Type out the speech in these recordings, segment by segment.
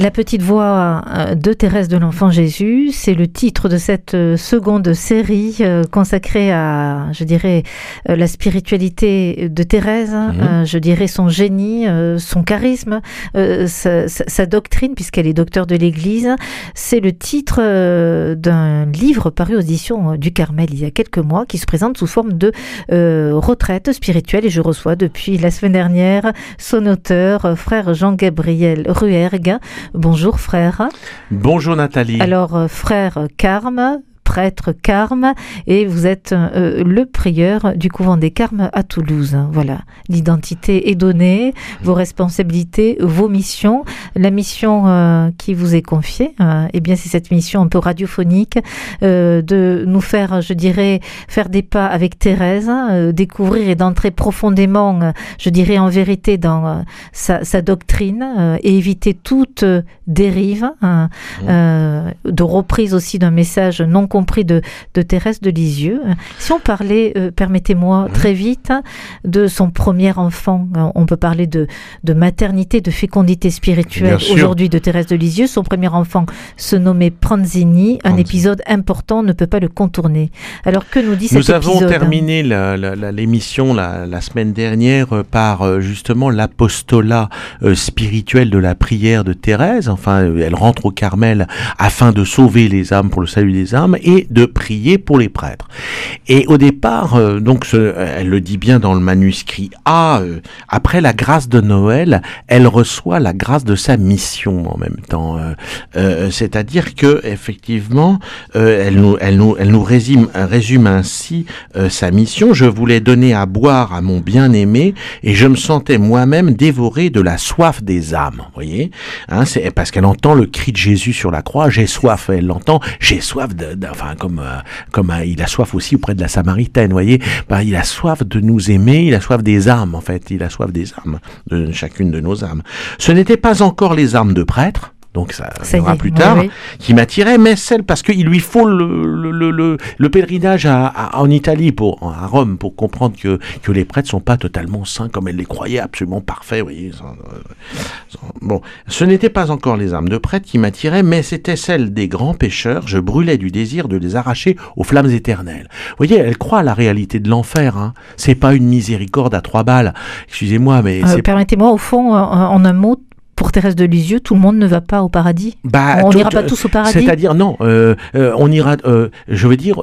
La petite voix euh, de Thérèse de l'Enfant Jésus, c'est le titre de cette euh, seconde série euh, consacrée à, je dirais, la spiritualité de Thérèse, mhm. je dirais son génie, son charisme, sa, doctrine, puisqu'elle est docteur de l'Église. C'est le titre d'un livre paru aux éditions du Carmel il y a quelques mois, qui se présente sous forme de retraite spirituelle. Et je reçois depuis la semaine dernière son auteur, frère Jean-Gabriel Ruergue. Bonjour frère. Bonjour Nathalie. Alors euh, frère Carme, prêtre Carme et vous êtes euh, le prieur du couvent des Carmes à Toulouse. Voilà, l'identité est donnée, vos responsabilités, vos missions. La mission euh, qui vous est confiée, euh, eh bien c'est cette mission un peu radiophonique de nous faire, je dirais, faire des pas avec Thérèse, découvrir et d'entrer profondément, je dirais en vérité dans sa, sa, doctrine et éviter toute dérive, hein, mmh. de reprise aussi d'un message non compris compris de, de Thérèse de Lisieux. Si on parlait, euh, permettez-moi, très vite, de son premier enfant, on peut parler de, de maternité, de fécondité spirituelle aujourd'hui de Thérèse de Lisieux. Son premier enfant se nommait Pranzini. Un épisode important ne peut pas le contourner. Alors que nous dit cet Nous avons terminé l'émission la, la, semaine dernière euh, par euh, justement l'apostolat spirituel de la prière de Thérèse. Enfin, elle rentre au Carmel afin de sauver les âmes pour le salut des âmes de prier pour les prêtres. Et au départ, euh, donc elle le dit bien dans le manuscrit A, euh, après la grâce de Noël, elle reçoit la grâce de sa mission en même temps. Euh, c'est-à-dire que effectivement, elle nous, elle nous, elle nous résume, résume ainsi sa mission. Je voulais donner à boire à mon bien-aimé et je me sentais moi-même dévoré de la soif des âmes. Vous voyez, hein, c'est parce qu'elle entend le cri de Jésus sur la croix. J'ai soif. Elle l'entend. J'ai soif de enfin comme euh, comme euh, il a soif aussi auprès de la Samaritaine, voyez, bah, il a soif de nous aimer, il a soif des âmes en fait, il a soif des âmes de chacune de nos âmes. Ce n'était pas encore les âmes de prêtres, donc ça, viendra plus tard, qui m'attirait, mais celle parce qu'il lui faut le, le, le, le pèlerinage à, en Italie, pour, à Rome, pour comprendre que, que les prêtres sont pas totalement saints comme elle les croyait, absolument parfaits. Voyez, bon, ce n'était pas encore les âmes de prêtres qui m'attiraient, mais c'était celle des grands pécheurs. Je brûlais du désir de les arracher aux flammes éternelles. Vous voyez, elle croit à la réalité de l'enfer. Hein. C'est pas une miséricorde à trois balles. Excusez-moi, mais euh, permettez-moi, au fond, en un mot, pour Thérèse de Lisieux, tout le monde ne va pas au paradis. Bah, on n'ira pas tous au paradis. C'est-à-dire non, euh, euh, on ira. Euh, je veux dire,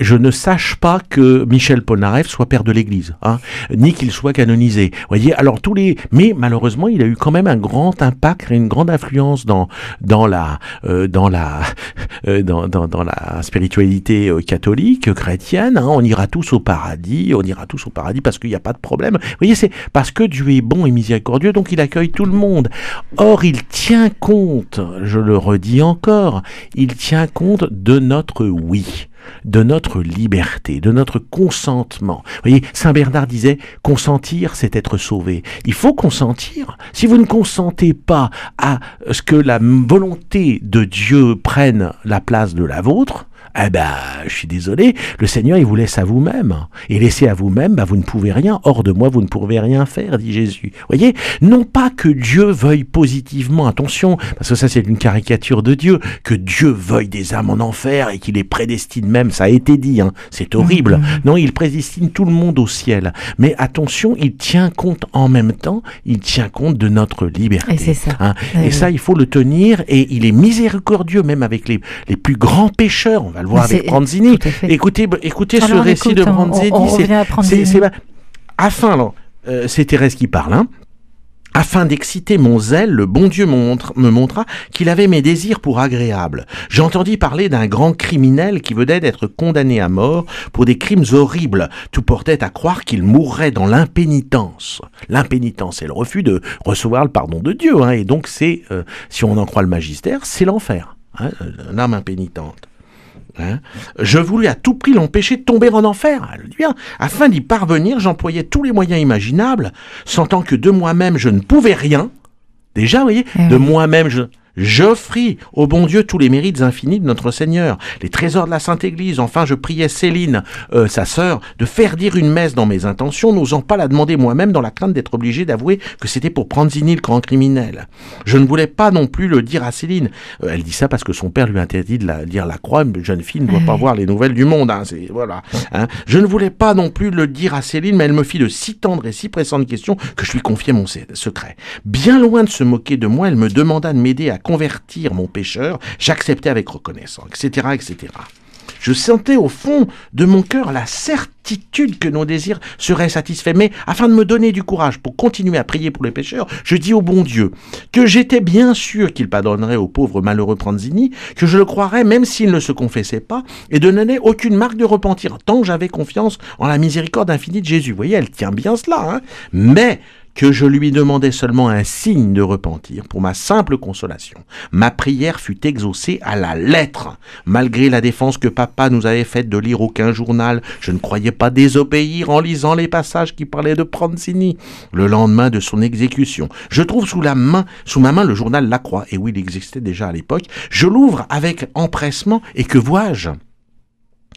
je ne sache pas que Michel Polnareff soit père de l'Église, hein, ni qu'il soit canonisé. Vous voyez, alors tous les, mais malheureusement, il a eu quand même un grand impact et une grande influence dans dans la dans la dans, dans, dans, la spiritualité catholique chrétienne. Hein. on ira tous au paradis, on ira tous au paradis parce qu'il n'y a pas de problème. Vous voyez, c'est parce que Dieu est bon et miséricordieux, donc il accueille tout le monde. Or, il tient compte, je le redis encore, il tient compte de notre oui de notre liberté, de notre consentement. Vous voyez, Saint Bernard disait, consentir, c'est être sauvé. Il faut consentir. Si vous ne consentez pas à ce que la volonté de Dieu prenne la place de la vôtre, eh ben, je suis désolé, le Seigneur, il vous laisse à vous-même. Et laissé à vous-même, bah, vous ne pouvez rien. Hors de moi, vous ne pouvez rien faire, dit Jésus. Voyez, non pas que Dieu veuille positivement, attention, parce que ça c'est une caricature de Dieu, que Dieu veuille des âmes en enfer et qu'il les prédestine même, ça a été dit, hein, c'est horrible. Mm-hmm. Non, il prédestine tout le monde au ciel. Mais attention, il tient compte en même temps, il tient compte de notre liberté. Et ça. Hein. et ça, il faut le tenir, et il est miséricordieux, même avec les, les plus grands pécheurs. On va le voir avec Branzini. Écoutez, écoutez ce récit de Branzini. C'est afin, euh, c'est Thérèse qui parle. Hein. Afin d'exciter mon zèle, le bon Dieu me montra qu'il avait mes désirs pour agréables. J'entendis parler d'un grand criminel qui venait d'être condamné à mort pour des crimes horribles. Tout portait à croire qu'il mourrait dans l'impénitence. L'impénitence, c'est le refus de recevoir le pardon de Dieu. Hein, et donc c'est, euh, si on en croit le magistère, c'est l'enfer. Hein, une âme impénitente. Hein. je voulais à tout prix l'empêcher de tomber en enfer. bien. Afin d'y parvenir, j'employais tous les moyens imaginables, sentant que de moi-même je ne pouvais rien. Déjà, vous voyez, eh de moi-même je, J'offris au bon Dieu tous les mérites infinis de notre Seigneur, les trésors de la Sainte Église. Enfin, je priais Céline, euh, sa sœur, de faire dire une messe dans mes intentions, n'osant pas la demander moi-même dans la crainte d'être obligé d'avouer que c'était pour Pranzini le grand criminel. Je ne voulais pas non plus le dire à Céline. Euh, elle dit ça parce que son père lui interdit de la, lire la croix. Une jeune fille ne doit pas voir les nouvelles du monde. Hein, c'est, voilà. Hein. Je ne voulais pas non plus le dire à Céline, mais elle me fit de si tendres et si pressantes questions que je lui confiai mon secret. Bien loin de se moquer de moi, elle me demanda de m'aider à convertir mon pécheur, j'acceptais avec reconnaissance, etc., etc. Je sentais au fond de mon cœur la certitude que nos désirs seraient satisfaits, mais afin de me donner du courage pour continuer à prier pour les pécheurs, je dis au bon Dieu que j'étais bien sûr qu'il pardonnerait au pauvre malheureux Pranzini, que je le croirais même s'il ne se confessait pas, et de donner aucune marque de repentir, tant j'avais confiance en la miséricorde infinie de Jésus. Vous voyez, elle tient bien cela, hein mais que je lui demandais seulement un signe de repentir pour ma simple consolation. Ma prière fut exaucée à la lettre. Malgré la défense que papa nous avait faite de lire aucun journal, je ne croyais pas désobéir en lisant les passages qui parlaient de Pranzini. Le lendemain de son exécution, je trouve sous la main, sous ma main le journal La Croix, et oui, il existait déjà à l'époque. Je l'ouvre avec empressement, et que vois-je?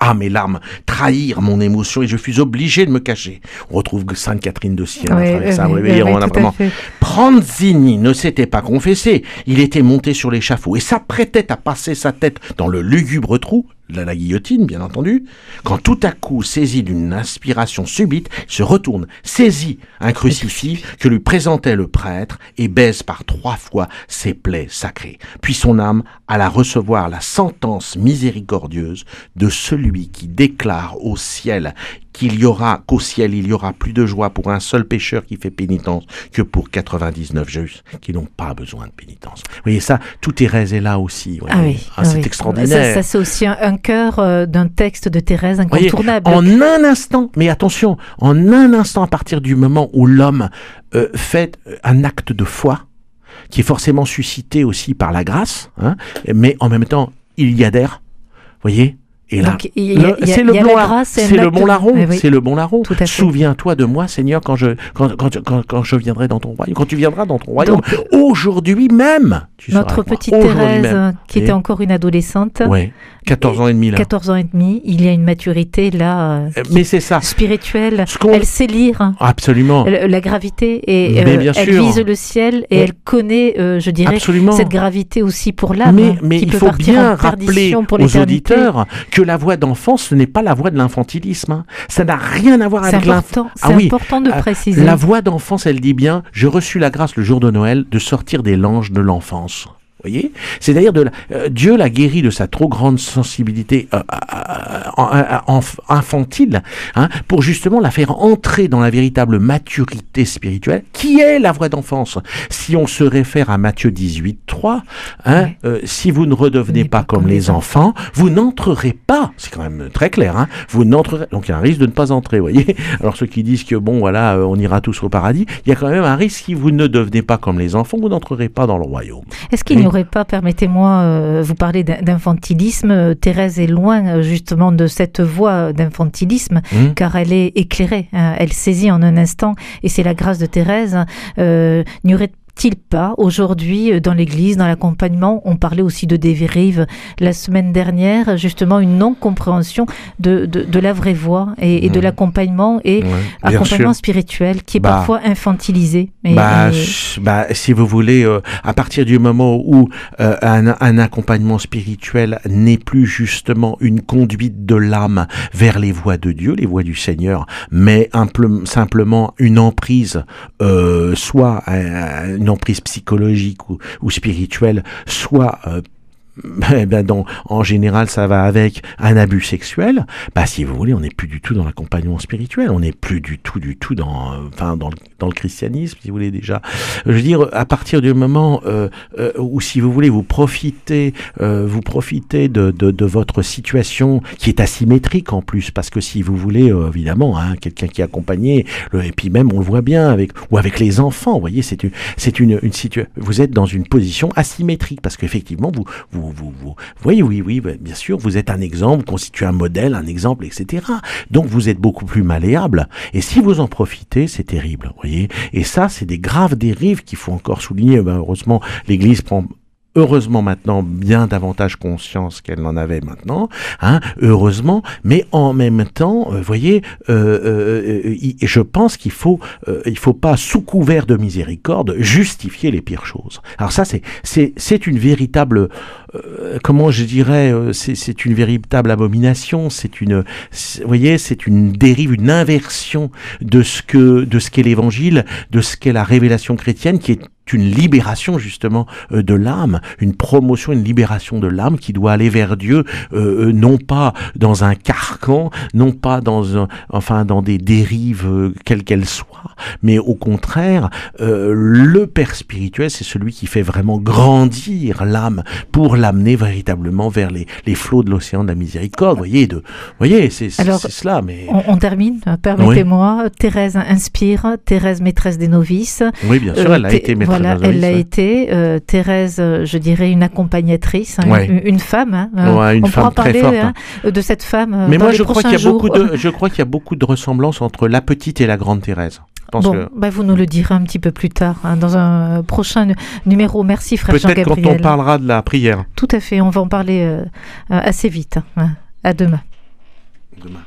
Ah, mes larmes trahirent mon émotion et je fus obligé de me cacher. On retrouve Sainte Catherine de Sienne à travers ça. on a vraiment. Pranzini ne s'était pas confessé. Il était monté sur l'échafaud et s'apprêtait à passer sa tête dans le lugubre trou la, guillotine, bien entendu, quand tout à coup, saisi d'une inspiration subite, se retourne, saisit un crucifix que lui présentait le prêtre et baise par trois fois ses plaies sacrées. Puis son âme alla recevoir la sentence miséricordieuse de celui qui déclare au ciel qu'il y aura, qu'au ciel, il y aura plus de joie pour un seul pécheur qui fait pénitence que pour 99 justes qui n'ont pas besoin de pénitence. Vous voyez ça, tout Thérèse est là aussi. Ah oui, ah, c'est extraordinaire. Ça, c'est aussi un, cœur euh, d'un texte de Thérèse incontournable. en un instant, mais attention, en un instant, à partir du moment où l'homme euh, fait un acte de foi, qui est forcément suscité aussi par la grâce, hein, mais en même temps, il y adhère. Voyez, et là, c'est le, bon c'est le bon larron, c'est le bon larron. Souviens-toi de moi, Seigneur, quand je quand, quand, quand, quand, je viendrai dans ton royaume, quand tu viendras dans ton royaume. Aujourd'hui même, tu notre petite Thérèse, qui était encore une adolescente. Ouais. 14 ans et demi là. 14 ans et demi, il y a une maturité là. Euh, mais c'est ça. Spirituelle. Elle sait lire. Absolument. La gravité et euh, elle vise le ciel et elle connaît, euh, je dirais, cette gravité aussi pour l'âme. Mais, mais il faut bien rappeler aux auditeurs que la voix d'enfant, ce n'est pas la voix de l'infantilisme. Hein. Ça n'a rien à voir avec l'enfant. C'est ah important de préciser. La voix d'enfance, elle dit bien, je reçus la grâce le jour de Noël de sortir des langes de l'enfance voyez C'est-à-dire de euh, Dieu l'a guéri de sa trop grande sensibilité euh, euh, infantile hein, pour justement la faire entrer dans la véritable maturité spirituelle qui est la voie d'enfance. Si on se réfère à Matthieu 18, 3, hein, si vous ne redevenez pas, comme, les enfants, vous n'entrerez pas. C'est quand même très clair. Hein, vous n'entrerez. Donc il y a un risque de ne pas entrer. Voyez Alors ceux qui disent que bon voilà, on ira tous au paradis, il y a quand même un risque si vous ne devenez pas comme les enfants, vous n'entrerez pas dans le royaume. Est-ce qu'il n'aurait pas, permettez-moi, euh, vous parler d'infantilisme. Thérèse est loin euh, justement de cette voie d'infantilisme, mmh. car elle est éclairée. Hein. elle saisit en un instant, et c'est la grâce de Thérèse. Euh, n'y aurait il pas aujourd'hui euh, dans l'Église, dans l'accompagnement? On parlait aussi de dérives la semaine dernière, justement une non-compréhension de, de, la vraie voie et, de l'accompagnement et accompagnement spirituel qui est bah. parfois infantilisé. Bah, bah, si vous voulez, euh, à partir du moment où euh, un, un, accompagnement spirituel n'est plus justement une conduite de l'âme vers les voies de Dieu, les voies du Seigneur, mais un, simplement une emprise, soit une emprise psychologique ou, ou spirituelle soit euh, eh ben dans, en général, ça va avec un abus sexuel. Bah, si vous voulez, on n'est plus du tout dans l'accompagnement spirituel. On n'est plus du tout, du tout dans, enfin, dans le, dans le christianisme, si vous voulez déjà. Je veux dire, à partir du moment euh, euh, où, si vous voulez, vous profitez, euh, vous profitez de, de, de, votre situation qui est asymétrique en plus, parce que si vous voulez, euh, évidemment, hein, quelqu'un qui est accompagné, le, et puis même on le voit bien avec ou avec les enfants, vous voyez, c'est une, c'est une, une situation. Vous êtes dans une position asymétrique parce qu'effectivement, vous, vous vous, voyez, oui, oui, bien sûr, vous êtes un exemple, constituez un modèle, un exemple, etc. Donc vous êtes beaucoup plus malléable. Et si vous en profitez, c'est terrible, voyez. Et ça, c'est des graves dérives qu'il faut encore souligner. Ben, heureusement, l'Église prend heureusement maintenant bien davantage conscience qu'elle n'en avait maintenant, hein, heureusement, mais en même temps, vous voyez, je pense qu'il faut, il faut pas sous couvert de miséricorde justifier les pires choses. Alors ça, c'est c'est une véritable, comment je dirais, c'est une véritable abomination, c'est une, vous voyez, c'est une dérive, une inversion de ce que de ce qu'est l'Évangile, de ce qu'est la révélation chrétienne, qui est une libération justement euh, de l'âme, une promotion, une libération de l'âme qui doit aller vers Dieu, euh, euh, non pas dans un carcan, non pas dans un, enfin dans des dérives quelles qu'elles soient, mais au contraire, le Père spirituel, c'est celui qui fait vraiment grandir l'âme pour l'amener véritablement vers les, les flots de l'océan de la miséricorde. Vous voyez, de, voyez, c'est cela. Mais on, termine. Permettez-moi. Thérèse inspire. Thérèse maîtresse des novices. Oui, bien sûr, elle a été maîtresse elle l'a été. Euh, Thérèse, euh, je dirais une accompagnatrice, hein, une, femme. Hein, hein, ouais, une on femme pourra parler hein, de cette femme. Euh, Mais dans moi, les je, crois je crois qu'il y a beaucoup de ressemblances entre la petite et la grande Thérèse. Bon, bah, vous nous le direz un petit peu plus tard, dans un prochain numéro. Merci, frère Jean-Gabriel. Peut-être quand on parlera de la prière. Tout à fait, on va en parler assez vite. À demain. Demain.